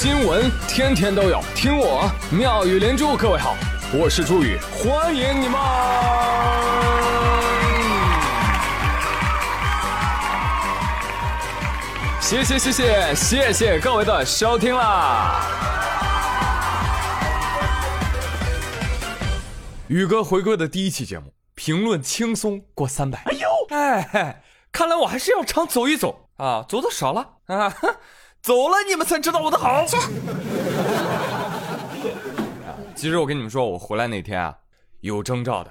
新闻天天都有，听我妙语连珠。各位好，我是朱宇，欢迎你们！谢谢谢谢谢谢各位的收听啦！宇哥回归的第一期节目，评论轻松过三百。哎呦，哎，看来我还是要常走一走啊，走的少了啊。走了，你们才知道我的好。其实我跟你们说，我回来那天啊，有征兆的。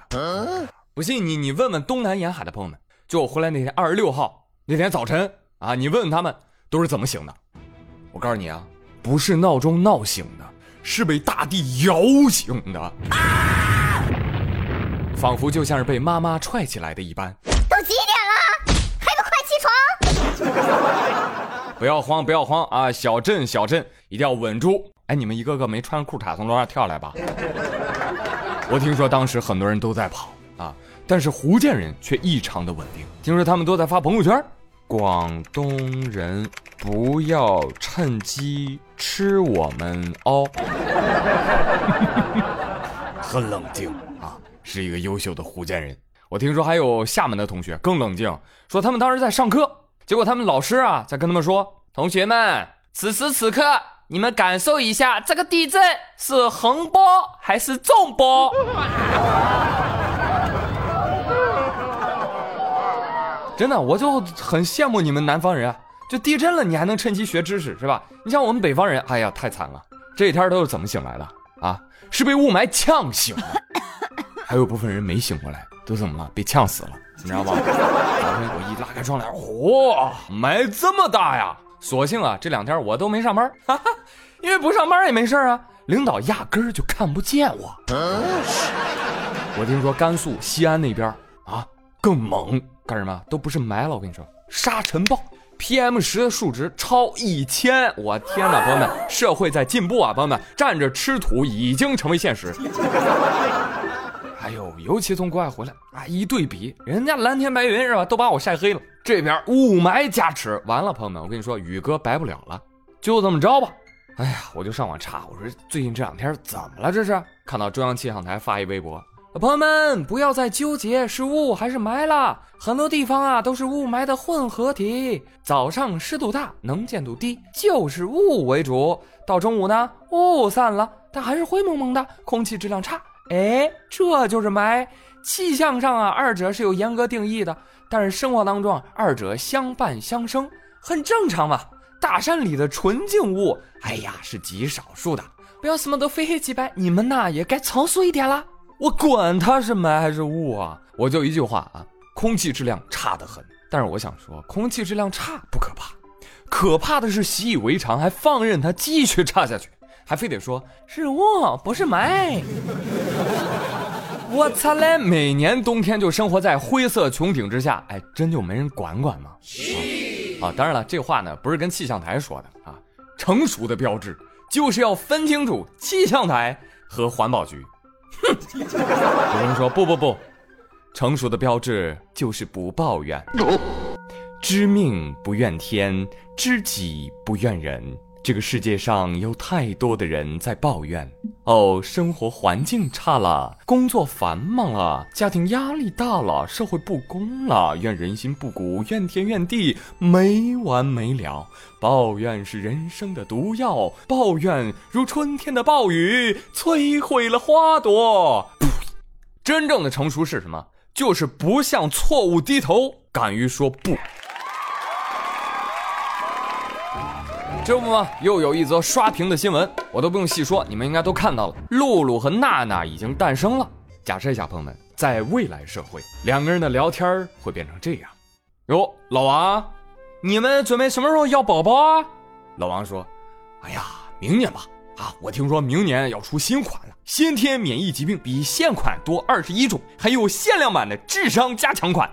不信你，你问问东南沿海的朋友们，就我回来那天，二十六号那天早晨啊，你问问他们都是怎么醒的。我告诉你啊，不是闹钟闹醒的，是被大地摇醒的，仿佛就像是被妈妈踹起来的一般。都几点了，还不快起床？不要慌，不要慌啊！小镇，小镇，一定要稳住！哎，你们一个个没穿裤衩从楼上跳来吧？我听说当时很多人都在跑啊，但是福建人却异常的稳定。听说他们都在发朋友圈：广东人不要趁机吃我们哦。很冷静啊，是一个优秀的福建人。我听说还有厦门的同学更冷静，说他们当时在上课。结果他们老师啊，在跟他们说：“同学们，此时此刻，你们感受一下，这个地震是横波还是纵波？” 真的，我就很羡慕你们南方人啊！就地震了，你还能趁机学知识，是吧？你像我们北方人，哎呀，太惨了！这几天都是怎么醒来的啊？是被雾霾呛醒的，还有部分人没醒过来，都怎么了？被呛死了。你知道吗？早晨我一拉开窗帘，嚯，霾这么大呀！所幸啊，这两天我都没上班，哈哈，因为不上班也没事啊。领导压根儿就看不见我。我听说甘肃西安那边啊更猛，干什么？都不是霾了，我跟你说，沙尘暴，PM 十的数值超一千。我天哪，朋友们，社会在进步啊！朋友们，站着吃土已经成为现实。哎呦，尤其从国外回来啊，一对比，人家蓝天白云是吧，都把我晒黑了。这边雾霾加持，完了，朋友们，我跟你说，宇哥白不了了，就这么着吧。哎呀，我就上网查，我说最近这两天怎么了？这是看到中央气象台发一微博，朋友们不要再纠结是雾还是霾了，很多地方啊都是雾霾的混合体。早上湿度大，能见度低，就是雾为主。到中午呢，雾散了，但还是灰蒙蒙的，空气质量差。哎，这就是霾。气象上啊，二者是有严格定义的，但是生活当中，二者相伴相生，很正常嘛。大山里的纯净物，哎呀，是极少数的。不要什么都非黑即白，你们呐也该成熟一点啦。我管它是霾还是雾啊，我就一句话啊，空气质量差得很。但是我想说，空气质量差不可怕，可怕的是习以为常，还放任它继续差下去。还非得说是雾，不是霾。我擦嘞！每年冬天就生活在灰色穹顶之下，哎，真就没人管管吗？啊，当然了，这话呢不是跟气象台说的啊。成熟的标志就是要分清楚气象台和环保局。哼，有人说不不不，成熟的标志就是不抱怨，知命不怨天，知己不怨人。这个世界上有太多的人在抱怨哦，生活环境差了，工作繁忙了，家庭压力大了，社会不公了，怨人心不古，怨天怨地，没完没了。抱怨是人生的毒药，抱怨如春天的暴雨，摧毁了花朵。真正的成熟是什么？就是不向错误低头，敢于说不。这不嘛，又有一则刷屏的新闻，我都不用细说，你们应该都看到了。露露和娜娜已经诞生了。假设一下，朋友们，在未来社会，两个人的聊天会变成这样：哟，老王，你们准备什么时候要宝宝啊？老王说：哎呀，明年吧。啊，我听说明年要出新款了，先天免疫疾病比现款多二十一种，还有限量版的智商加强款。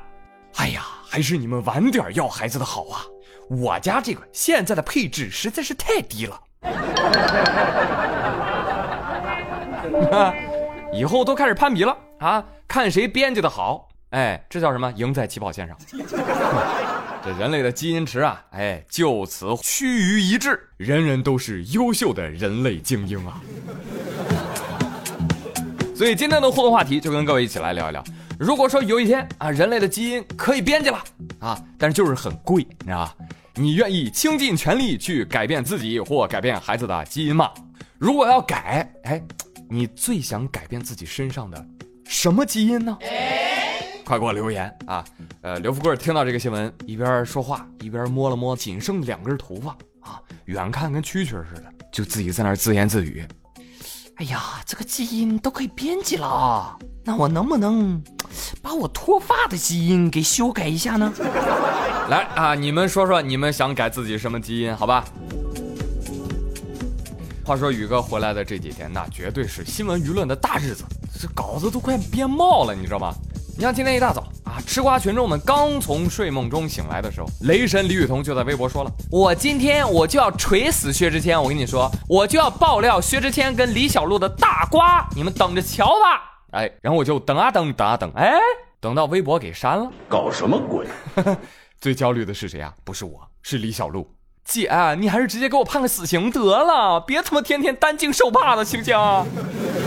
哎呀，还是你们晚点要孩子的好啊。我家这个现在的配置实在是太低了，以后都开始攀比了啊！看谁编辑的好。哎，这叫什么？赢在起跑线上。这人类的基因池啊，哎，就此趋于一致，人人都是优秀的人类精英啊。所以今天的互动话题就跟各位一起来聊一聊。如果说有一天啊，人类的基因可以编辑了啊，但是就是很贵，你知道吧？你愿意倾尽全力去改变自己或改变孩子的基因吗？如果要改，哎，你最想改变自己身上的什么基因呢？快给我留言啊！呃，刘富贵听到这个新闻，一边说话一边摸了摸仅剩两根头发啊，远看跟蛐蛐似的，就自己在那儿自言自语。哎呀，这个基因都可以编辑了，那我能不能把我脱发的基因给修改一下呢？来啊，你们说说，你们想改自己什么基因？好吧。话说宇哥回来的这几天，那绝对是新闻舆论的大日子，这稿子都快编冒了，你知道吗？你像今天一大早啊，吃瓜群众们刚从睡梦中醒来的时候，雷神李雨桐就在微博说了：“我今天我就要锤死薛之谦，我跟你说，我就要爆料薛之谦跟李小璐的大瓜，你们等着瞧吧。”哎，然后我就等啊等，等啊等，哎，等到微博给删了，搞什么鬼？最焦虑的是谁啊？不是我，是李小璐姐，你还是直接给我判个死刑得了，别他妈天天担惊受怕的，行不行？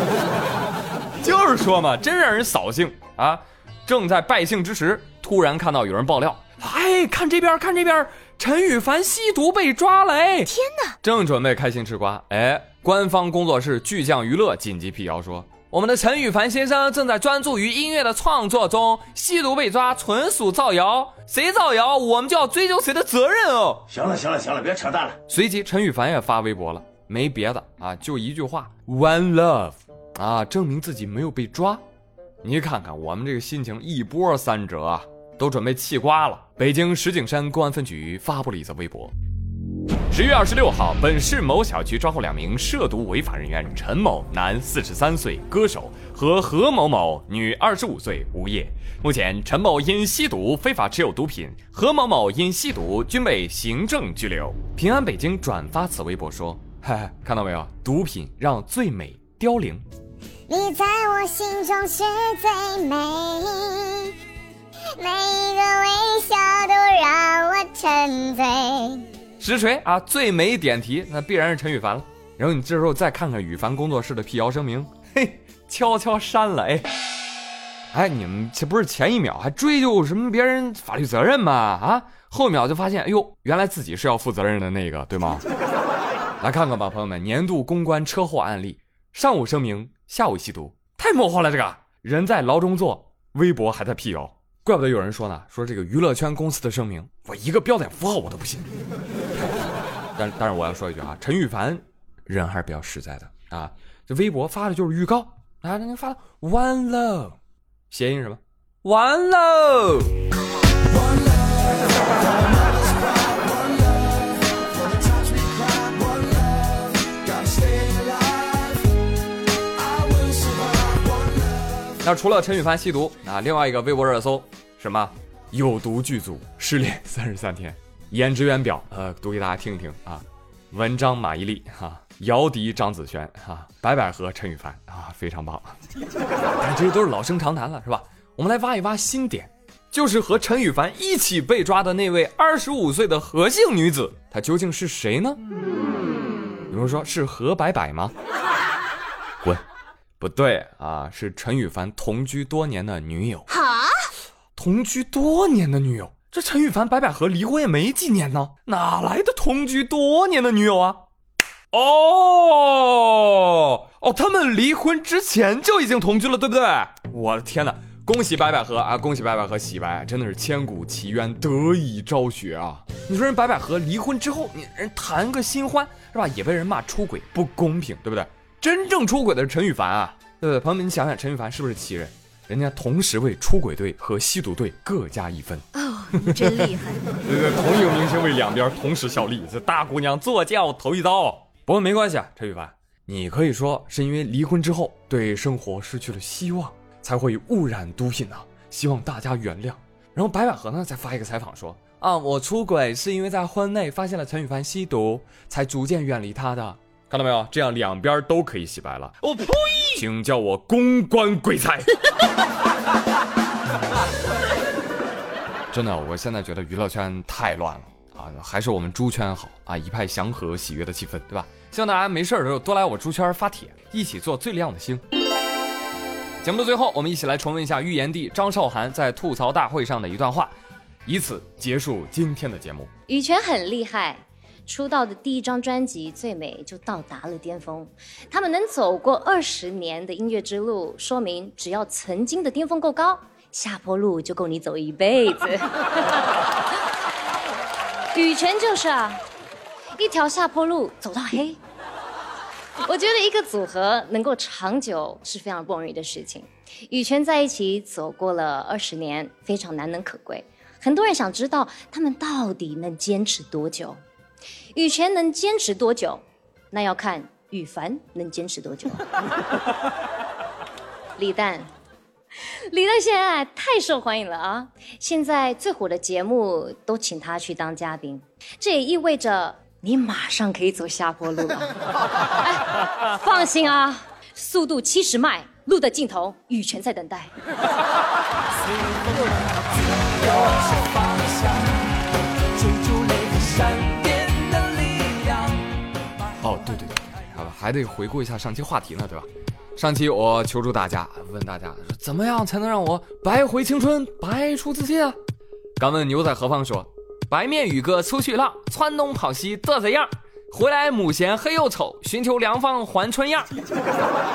就是说嘛，真让人扫兴啊！正在败兴之时，突然看到有人爆料，哎，看这边，看这边，陈羽凡吸毒被抓了！哎，天哪！正准备开心吃瓜，哎，官方工作室巨匠娱乐紧急辟谣说，我们的陈羽凡先生正在专注于音乐的创作中，吸毒被抓纯属造谣，谁造谣，我们就要追究谁的责任哦。行了，行了，行了，别扯淡了。随即，陈羽凡也发微博了，没别的啊，就一句话，One Love，啊，证明自己没有被抓。你看看我们这个心情一波三折啊，都准备气瓜了。北京石景山公安分局发布了一则微博：十月二十六号，本市某小区抓获两名涉毒违法人员陈某（男，四十三岁，歌手）和何某某（女，二十五岁，无业）。目前，陈某因吸毒、非法持有毒品，何某某因吸毒均被行政拘留。平安北京转发此微博说：“嗨，看到没有？毒品让最美凋零。”你在我心中是最美，每一个微笑都让我沉醉。实锤啊！最美点题，那必然是陈羽凡了。然后你这时候再看看羽凡工作室的辟谣声明，嘿，悄悄删了。哎，哎，你们这不是前一秒还追究什么别人法律责任吗？啊，后一秒就发现，哎呦，原来自己是要负责任的那个，对吗？来看看吧，朋友们，年度公关车祸案例，上午声明。下午吸毒太魔幻了，这个人在牢中坐，微博还在辟谣，怪不得有人说呢，说这个娱乐圈公司的声明，我一个标点符号我都不信。但但是我要说一句啊，陈羽凡人还是比较实在的啊，这微博发的就是预告啊，那发了 One Love，谐音什么？One Love。那除了陈羽凡吸毒啊，另外一个微博热搜什么有毒剧组失恋 三十三天，演职员表呃读给大家听一听啊，文章马伊琍哈，姚笛张子萱哈，白百合陈羽凡啊，非常棒，但这些都是老生常谈了是吧？我们来挖一挖新点，就是和陈羽凡一起被抓的那位二十五岁的何姓女子，她究竟是谁呢？有人说是何白百吗？滚！不对啊，是陈羽凡同居多年的女友。哈，同居多年的女友，这陈羽凡、白百合离婚也没几年呢，哪来的同居多年的女友啊？哦哦，他们离婚之前就已经同居了，对不对？我的天哪，恭喜白百合啊，恭喜白百合洗白，真的是千古奇冤得以昭雪啊！你说人白百合离婚之后，你人谈个新欢是吧？也被人骂出轨，不公平，对不对？真正出轨的是陈羽凡啊，对不对？朋友们，你想想陈羽凡是不是奇人？人家同时为出轨队和吸毒队各加一分哦，你真厉害！对对，同一个明星为两边同时效力，这大姑娘坐轿头一遭。不过没关系啊，陈羽凡，你可以说是因为离婚之后对生活失去了希望，才会误染毒品呢。希望大家原谅。然后白百合呢，再发一个采访说啊，我出轨是因为在婚内发现了陈羽凡吸毒，才逐渐远离他的。看到没有？这样两边都可以洗白了。我呸！请叫我公关鬼才。真的，我现在觉得娱乐圈太乱了啊，还是我们猪圈好啊，一派祥和喜悦的气氛，对吧？希望大家没事的时候多来我猪圈发帖，一起做最亮的星。节目的最后，我们一起来重温一下预言帝张韶涵在吐槽大会上的一段话，以此结束今天的节目。羽泉很厉害，出道的第一张专辑《最美》就到达了巅峰。他们能走过二十年的音乐之路，说明只要曾经的巅峰够高，下坡路就够你走一辈子。羽泉就是啊，一条下坡路走到黑。我觉得一个组合能够长久是非常不容易的事情。羽泉在一起走过了二十年，非常难能可贵。很多人想知道他们到底能坚持多久？羽泉能坚持多久？那要看羽凡能坚持多久。李诞，李诞现在太受欢迎了啊！现在最火的节目都请他去当嘉宾，这也意味着你马上可以走下坡路了。哎，放心啊，速度七十迈，路的尽头，羽泉在等待。哦，对对对，好吧，还得回顾一下上期话题呢，对吧？上期我求助大家，问大家说怎么样才能让我白回青春、白出自信啊？敢问牛仔何方说：“白面宇哥出去浪，窜东跑西嘚瑟样，回来母嫌黑又丑，寻求良方还春样。”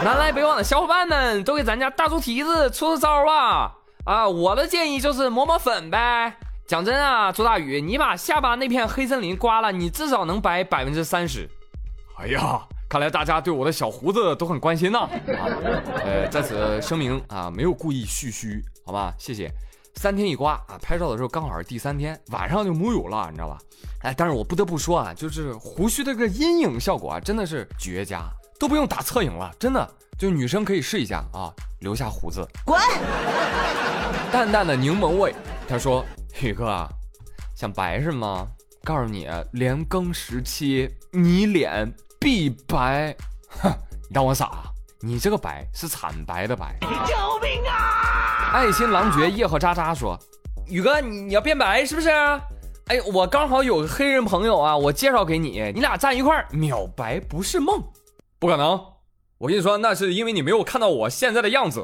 南来北往的小伙伴们都给咱家大猪蹄子出出招吧！啊，我的建议就是抹抹粉呗。讲真啊，朱大宇，你把下巴那片黑森林刮了，你至少能白百分之三十。哎呀，看来大家对我的小胡子都很关心呐。啊，呃，在此声明啊，没有故意蓄须，好吧？谢谢。三天一刮啊，拍照的时候刚好是第三天晚上就木有了，你知道吧？哎，但是我不得不说啊，就是胡须的这个阴影效果啊，真的是绝佳，都不用打侧影了，真的，就女生可以试一下啊，留下胡子。滚！淡淡的柠檬味，他说：“ 宇哥啊，想白是吗？告诉你，连更时期你脸必白。哼，你当我傻？你这个白是惨白的白。救命啊！爱心狼爵叶赫渣渣说：宇哥，你你要变白是不是？哎，我刚好有个黑人朋友啊，我介绍给你，你俩站一块儿，秒白不是梦。不可能，我跟你说，那是因为你没有看到我现在的样子。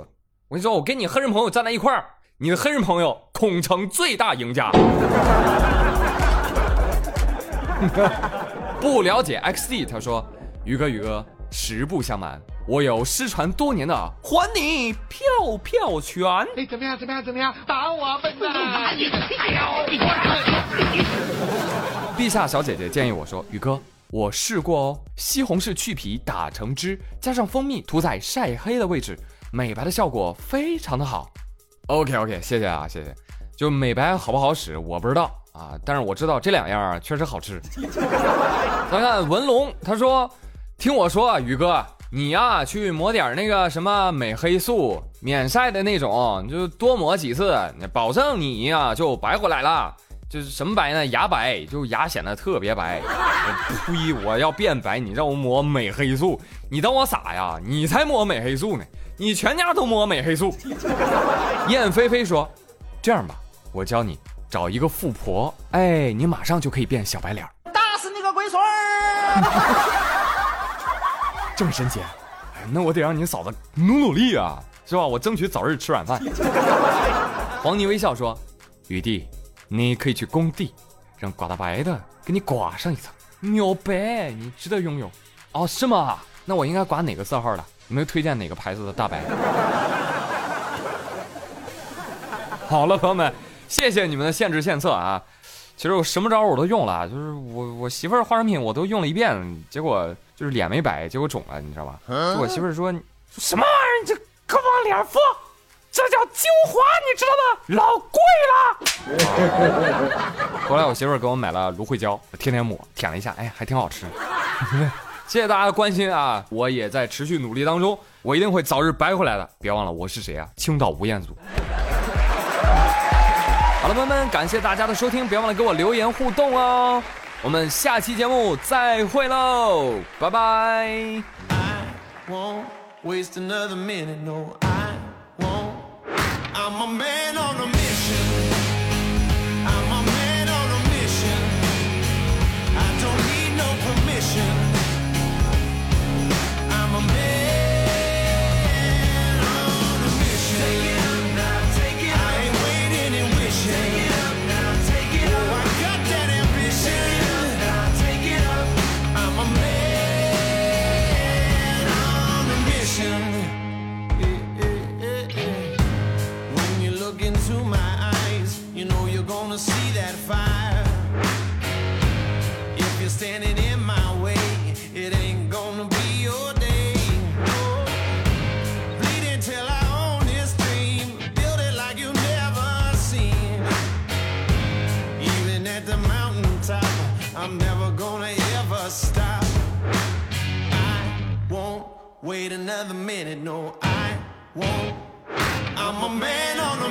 我跟你说，我跟你黑人朋友站在一块儿，你的黑人朋友恐成最大赢家。不了解 XD，他说：“宇哥，宇哥，实不相瞒，我有失传多年的还你票票权。哎，怎么样？怎么样？怎么样？打我笨蛋！陛下小姐姐建议我说：“宇哥，我试过哦，西红柿去皮打成汁，加上蜂蜜涂在晒黑的位置，美白的效果非常的好。”OK OK，谢谢啊，谢谢。就美白好不好使，我不知道啊，但是我知道这两样啊确实好吃。咱看文龙，他说：“听我说，宇哥，你呀去抹点那个什么美黑素，免晒的那种，你就多抹几次，保证你呀就白回来了。就是什么白呢？牙白，就牙显得特别白。呸！我要变白，你让我抹美黑素，你当我傻呀？你才抹美黑素呢，你全家都抹美黑素。”燕飞飞说：“这样吧。”我教你找一个富婆，哎，你马上就可以变小白脸打死你个龟孙儿！这么神奇？哎，那我得让你嫂子努努力啊，是吧？我争取早日吃软饭。黄泥微笑说：“雨弟，你可以去工地，让刮大白的给你刮上一层，秒白，你值得拥有。”哦，是吗？那我应该刮哪个色号的？有没有推荐哪个牌子的大白？好了，朋友们。谢谢你们的献智献策啊！其实我什么招我都用了，就是我我媳妇儿化妆品我都用了一遍，结果就是脸没白，结果肿了，你知道吧？就我媳妇儿说什么玩意儿，你这可往脸上敷，这叫精华，你知道吗？老贵了。后来我媳妇儿给我买了芦荟胶，我天天抹，舔了一下，哎，还挺好吃。谢谢大家的关心啊！我也在持续努力当中，我一定会早日白回来的。别忘了我是谁啊？青岛吴彦祖。好了，朋友们，感谢大家的收听，别忘了给我留言互动哦。我们下期节目再会喽，拜拜。I'm a man gonna see that fire. If you're standing in my way, it ain't gonna be your day. Oh, Bleed until I own this dream, build it like you never seen. Even at the mountaintop, I'm never gonna ever stop. I won't wait another minute, no, I won't. I'm a man on a